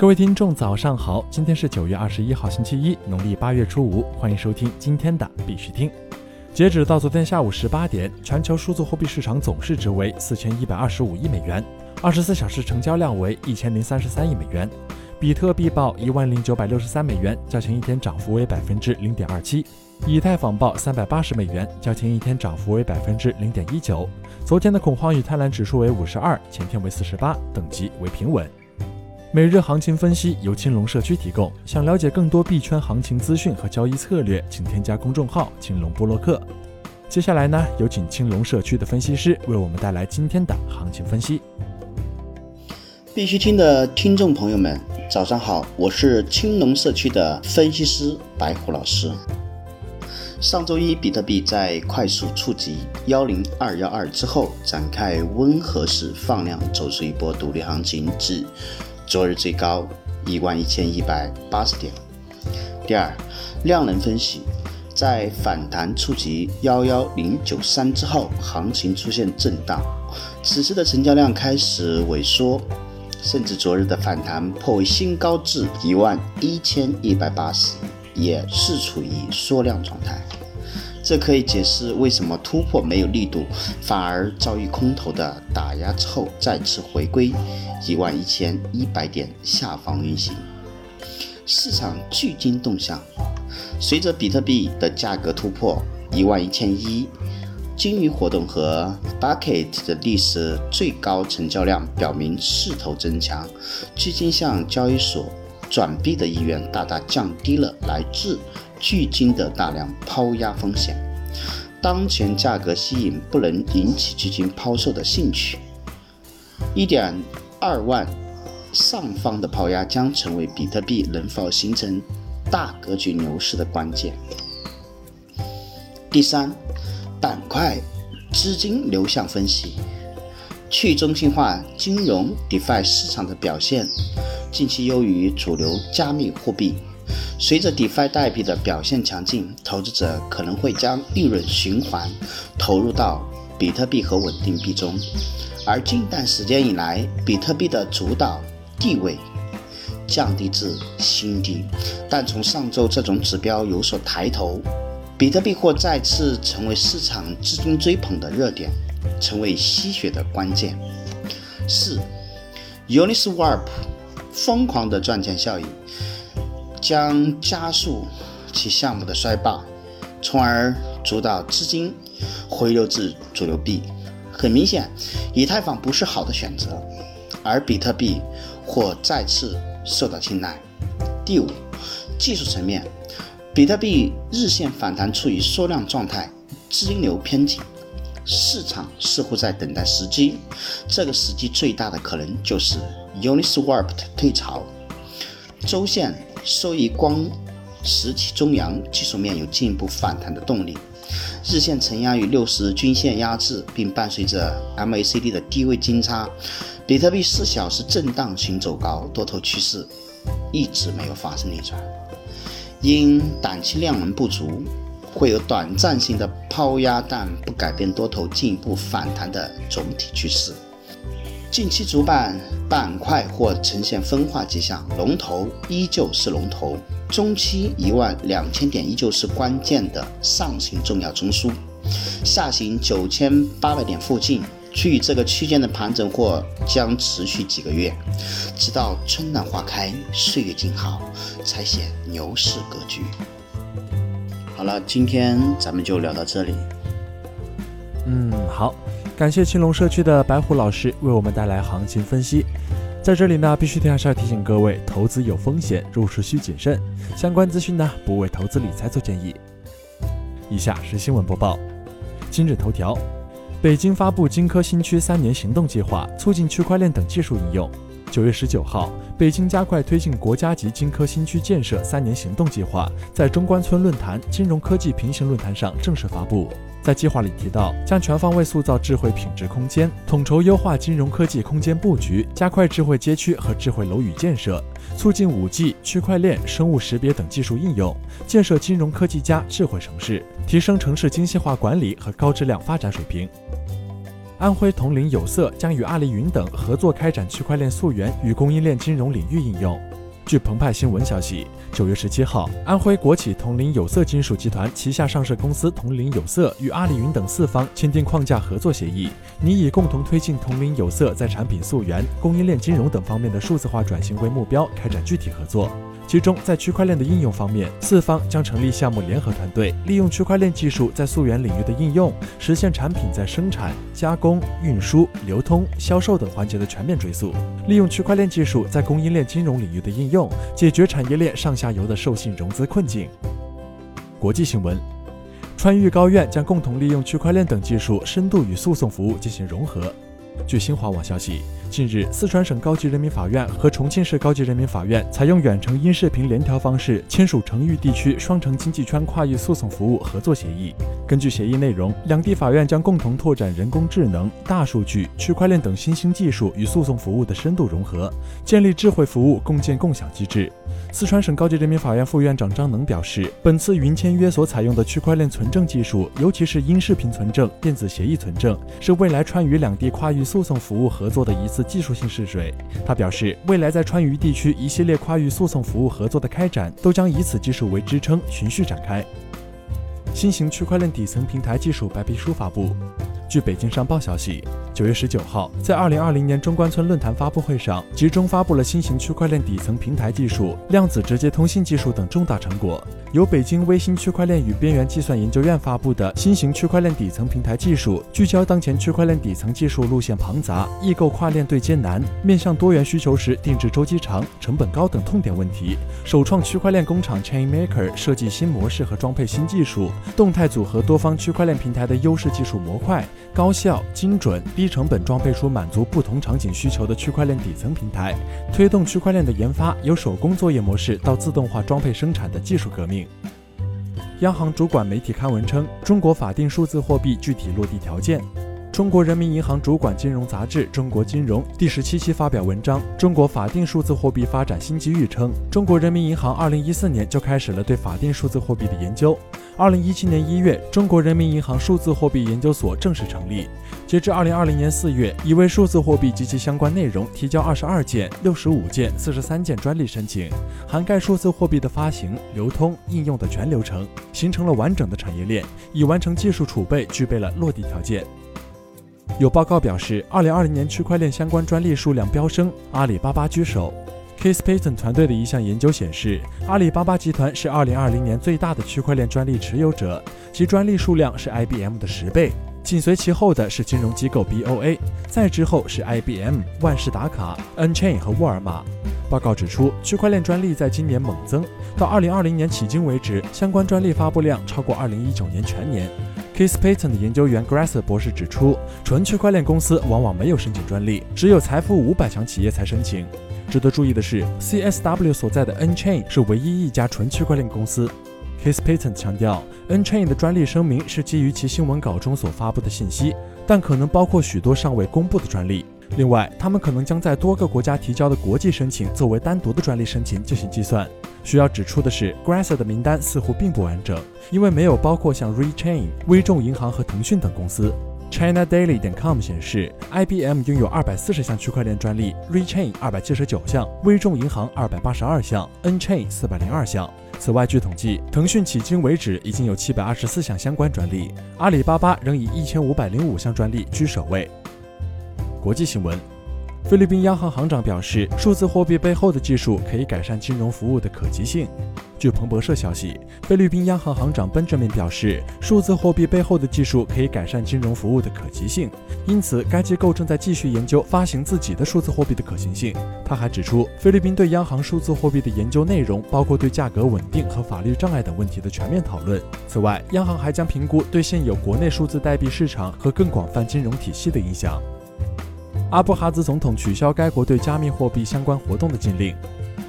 各位听众，早上好！今天是九月二十一号，星期一，农历八月初五。欢迎收听今天的必须听。截止到昨天下午十八点，全球数字货币市场总市值为四千一百二十五亿美元，二十四小时成交量为一千零三十三亿美元。比特币报一万零九百六十三美元，较前一天涨幅为百分之零点二七。以太坊报三百八十美元，较前一天涨幅为百分之零点一九。昨天的恐慌与贪婪指数为五十二，前天为四十八，等级为平稳。每日行情分析由青龙社区提供。想了解更多币圈行情资讯和交易策略，请添加公众号“青龙波洛克”。接下来呢，有请青龙社区的分析师为我们带来今天的行情分析。必须听的听众朋友们，早上好，我是青龙社区的分析师白虎老师。上周一，比特币在快速触及幺零二幺二之后，展开温和式放量，走出一波独立行情，至。昨日最高一万一千一百八十点。第二，量能分析，在反弹触及幺幺零九三之后，行情出现震荡，此时的成交量开始萎缩，甚至昨日的反弹破为新高至一万一千一百八十，也是处于缩量状态。这可以解释为什么突破没有力度，反而遭遇空头的打压之后再次回归一万一千一百点下方运行。市场巨金动向，随着比特币的价格突破一万一千一，鲸鱼活动和 bucket 的历史最高成交量表明势头增强，巨金向交易所转币的意愿大大降低了来自。巨金的大量抛压风险，当前价格吸引不能引起巨金抛售的兴趣。一点二万上方的抛压将成为比特币能否形成大格局牛市的关键。第三，板块资金流向分析，去中心化金融 DeFi 市场的表现近期优于主流加密货币。随着 DeFi 代币的表现强劲，投资者可能会将利润循环投入到比特币和稳定币中。而近段时间以来，比特币的主导地位降低至新低，但从上周这种指标有所抬头，比特币或再次成为市场资金追捧的热点，成为吸血的关键。四，Uniswap 疯狂的赚钱效应。将加速其项目的衰败，从而主导资金回流至主流币。很明显，以太坊不是好的选择，而比特币或再次受到青睐。第五，技术层面，比特币日线反弹处于缩量状态，资金流偏紧，市场似乎在等待时机。这个时机最大的可能就是 Uniswap 的退潮。周线。收益光实体中阳，技术面有进一步反弹的动力。日线承压于六十均线压制，并伴随着 MACD 的低位金叉。比特币四小时震荡行走高，多头趋势一直没有发生逆转。因短期量能不足，会有短暂性的抛压，但不改变多头进一步反弹的总体趋势。近期主板板块或呈现分化迹象，龙头依旧是龙头，中期一万两千点依旧是关键的上行重要中枢，下行九千八百点附近，区域这个区间的盘整或将持续几个月，直到春暖花开，岁月静好，才显牛市格局。好了，今天咱们就聊到这里。嗯，好。感谢青龙社区的白虎老师为我们带来行情分析。在这里呢，必须还是要提醒各位，投资有风险，入市需谨慎。相关资讯呢，不为投资理财做建议。以下是新闻播报。今日头条：北京发布金科新区三年行动计划，促进区块链等技术应用。九月十九号，北京加快推进国家级金科新区建设三年行动计划在中关村论坛金融科技平行论坛上正式发布。在计划里提到，将全方位塑造智慧品质空间，统筹优化金融科技空间布局，加快智慧街区和智慧楼宇建设，促进五 G、区块链、生物识别等技术应用，建设金融科技加智慧城市，提升城市精细化管理和高质量发展水平。安徽铜陵有色将与阿里云等合作开展区块链溯源与供应链金融领域应用。据澎湃新闻消息，九月十七号，安徽国企铜陵有色金属集团旗下上市公司铜陵有色与阿里云等四方签订框架合作协议，拟以共同推进铜陵有色在产品溯源、供应链金融等方面的数字化转型为目标，开展具体合作。其中，在区块链的应用方面，四方将成立项目联合团队，利用区块链技术在溯源领域的应用，实现产品在生产、加工、运输、流通、销售等环节的全面追溯；利用区块链技术在供应链金融领域的应用，解决产业链上下游的授信融资困境。国际新闻：川渝高院将共同利用区块链等技术，深度与诉讼服务进行融合。据新华网消息。近日，四川省高级人民法院和重庆市高级人民法院采用远程音视频联调方式签署成渝地区双城经济圈跨域诉讼服务合作协议。根据协议内容，两地法院将共同拓展人工智能、大数据、区块链等新兴技术与诉讼服务的深度融合，建立智慧服务共建共享机制。四川省高级人民法院副院长张能表示，本次云签约所采用的区块链存证技术，尤其是音视频存证、电子协议存证，是未来川渝两地跨域诉讼服务合作的一次技术性试水。他表示，未来在川渝地区一系列跨域诉讼服务合作的开展，都将以此技术为支撑，循序展开。新型区块链底层平台技术白皮书发布。据北京商报消息，九月十九号，在二零二零年中关村论坛发布会上，集中发布了新型区块链底层平台技术、量子直接通信技术等重大成果。由北京微星区块链与边缘计算研究院发布的新型区块链底层平台技术，聚焦当前区块链底层技术路线庞杂、异构跨链对接难、面向多元需求时定制周期长、成本高等痛点问题，首创区块链工厂 Chain Maker 设计新模式和装配新技术，动态组合多方区块链平台的优势技术模块。高效、精准、低成本装配出满足不同场景需求的区块链底层平台，推动区块链的研发由手工作业模式到自动化装配生产的技术革命。央行主管媒体刊文称，中国法定数字货币具体落地条件。中国人民银行主管金融杂志《中国金融》第十七期发表文章《中国法定数字货币发展新机遇》称，中国人民银行二零一四年就开始了对法定数字货币的研究。二零一七年一月，中国人民银行数字货币研究所正式成立。截至二零二零年四月，已为数字货币及其相关内容提交二十二件、六十五件、四十三件专利申请，涵盖数字货币的发行、流通、应用的全流程，形成了完整的产业链，已完成技术储备，具备了落地条件。有报告表示，二零二零年区块链相关专利数量飙升，阿里巴巴居首。k i s p a t o n 团队的一项研究显示，阿里巴巴集团是二零二零年最大的区块链专利持有者，其专利数量是 IBM 的十倍。紧随其后的是金融机构 BOA，再之后是 IBM、万事达卡、N-Chain 和沃尔玛。报告指出，区块链专利在今年猛增，到二零二零年迄今为止，相关专利发布量超过二零一九年全年。Case Patent 研究员 Grasser 博士指出，纯区块链公司往往没有申请专利，只有财富五百强企业才申请。值得注意的是，CSW 所在的 N-Chain 是唯一一家纯区块链公司。Case Patent 强调，N-Chain 的专利声明是基于其新闻稿中所发布的信息，但可能包括许多尚未公布的专利。另外，他们可能将在多个国家提交的国际申请作为单独的专利申请进行计算。需要指出的是，Grasser 的名单似乎并不完整，因为没有包括像 ReChain、微众银行和腾讯等公司。China Daily 点 com 显示，IBM 拥有二百四十项区块链专利，ReChain 二百七十九项，微众银行二百八十二项，N-Chain 四百零二项。此外，据统计，腾讯迄今为止已经有七百二十四项相关专利，阿里巴巴仍以一千五百零五项专利居首位。国际新闻。菲律宾央行行长表示，数字货币背后的技术可以改善金融服务的可及性。据彭博社消息，菲律宾央行行长 Benjamin 表示，数字货币背后的技术可以改善金融服务的可及性，因此该机构正在继续研究发行自己的数字货币的可行性。他还指出，菲律宾对央行数字货币的研究内容包括对价格稳定和法律障碍等问题的全面讨论。此外，央行还将评估对现有国内数字代币市场和更广泛金融体系的影响。阿布哈兹总统取消该国对加密货币相关活动的禁令。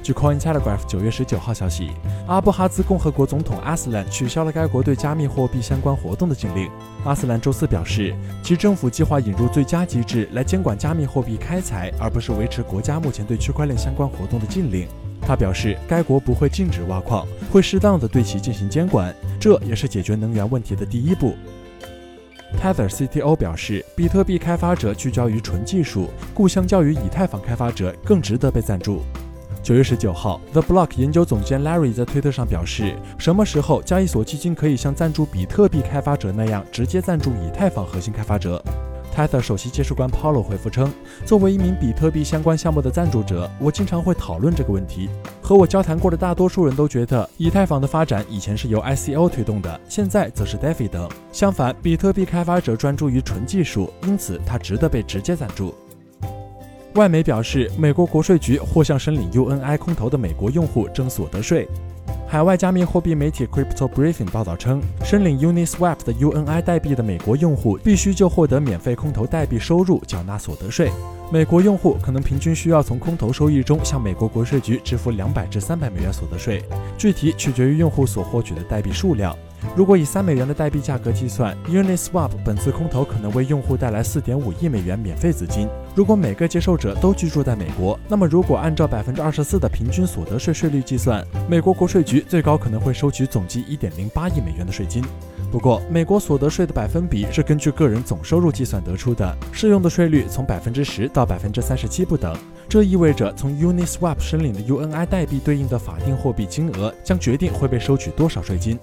据 Cointelegraph 九月十九号消息，阿布哈兹共和国总统阿斯兰取消了该国对加密货币相关活动的禁令。阿斯兰周四表示，其政府计划引入最佳机制来监管加密货币开采，而不是维持国家目前对区块链相关活动的禁令。他表示，该国不会禁止挖矿，会适当的对其进行监管，这也是解决能源问题的第一步。Tether CTO 表示，比特币开发者聚焦于纯技术，故相较于以太坊开发者更值得被赞助。九月十九号，The Block 研究总监 Larry 在推特上表示，什么时候交易所基金可以像赞助比特币开发者那样直接赞助以太坊核心开发者？Tether 首席技术官 Paulo 回复称，作为一名比特币相关项目的赞助者，我经常会讨论这个问题。和我交谈过的大多数人都觉得，以太坊的发展以前是由 ICO 推动的，现在则是 DeFi 等。相反，比特币开发者专注于纯技术，因此它值得被直接赞助。外媒表示，美国国税局或向申领 UNI 空投的美国用户征所得税。海外加密货币媒体 Crypto Briefing 报道称，申领 Uniswap 的 UNI 代币的美国用户必须就获得免费空投代币收入缴纳所得税。美国用户可能平均需要从空投收益中向美国国税局支付两百至三百美元所得税，具体取决于用户所获取的代币数量。如果以三美元的代币价格计算，Uniswap 本次空投可能为用户带来四点五亿美元免费资金。如果每个接受者都居住在美国，那么如果按照百分之二十四的平均所得税税率计算，美国国税局最高可能会收取总计一点零八亿美元的税金。不过，美国所得税的百分比是根据个人总收入计算得出的，适用的税率从百分之十到百分之三十七不等。这意味着，从 Uniswap 申领的 UNI 代币对应的法定货币金额将决定会被收取多少税金。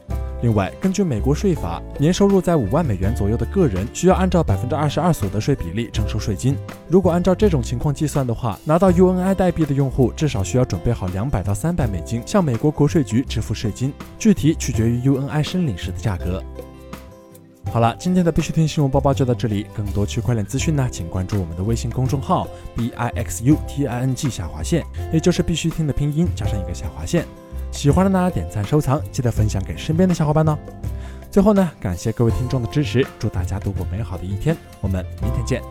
另外，根据美国税法，年收入在五万美元左右的个人需要按照百分之二十二所得税比例征收税金。如果按照这种情况计算的话，拿到 UNI 代币的用户至少需要准备好两百到三百美金向美国国税局支付税金，具体取决于 UNI 申领时的价格。好了，今天的必须听新闻播报就到这里。更多区块链资讯呢，请关注我们的微信公众号 b i x u t i n g 下划线，也就是必须听的拼音加上一个下划线。喜欢的呢，点赞收藏，记得分享给身边的小伙伴哦。最后呢，感谢各位听众的支持，祝大家度过美好的一天，我们明天见。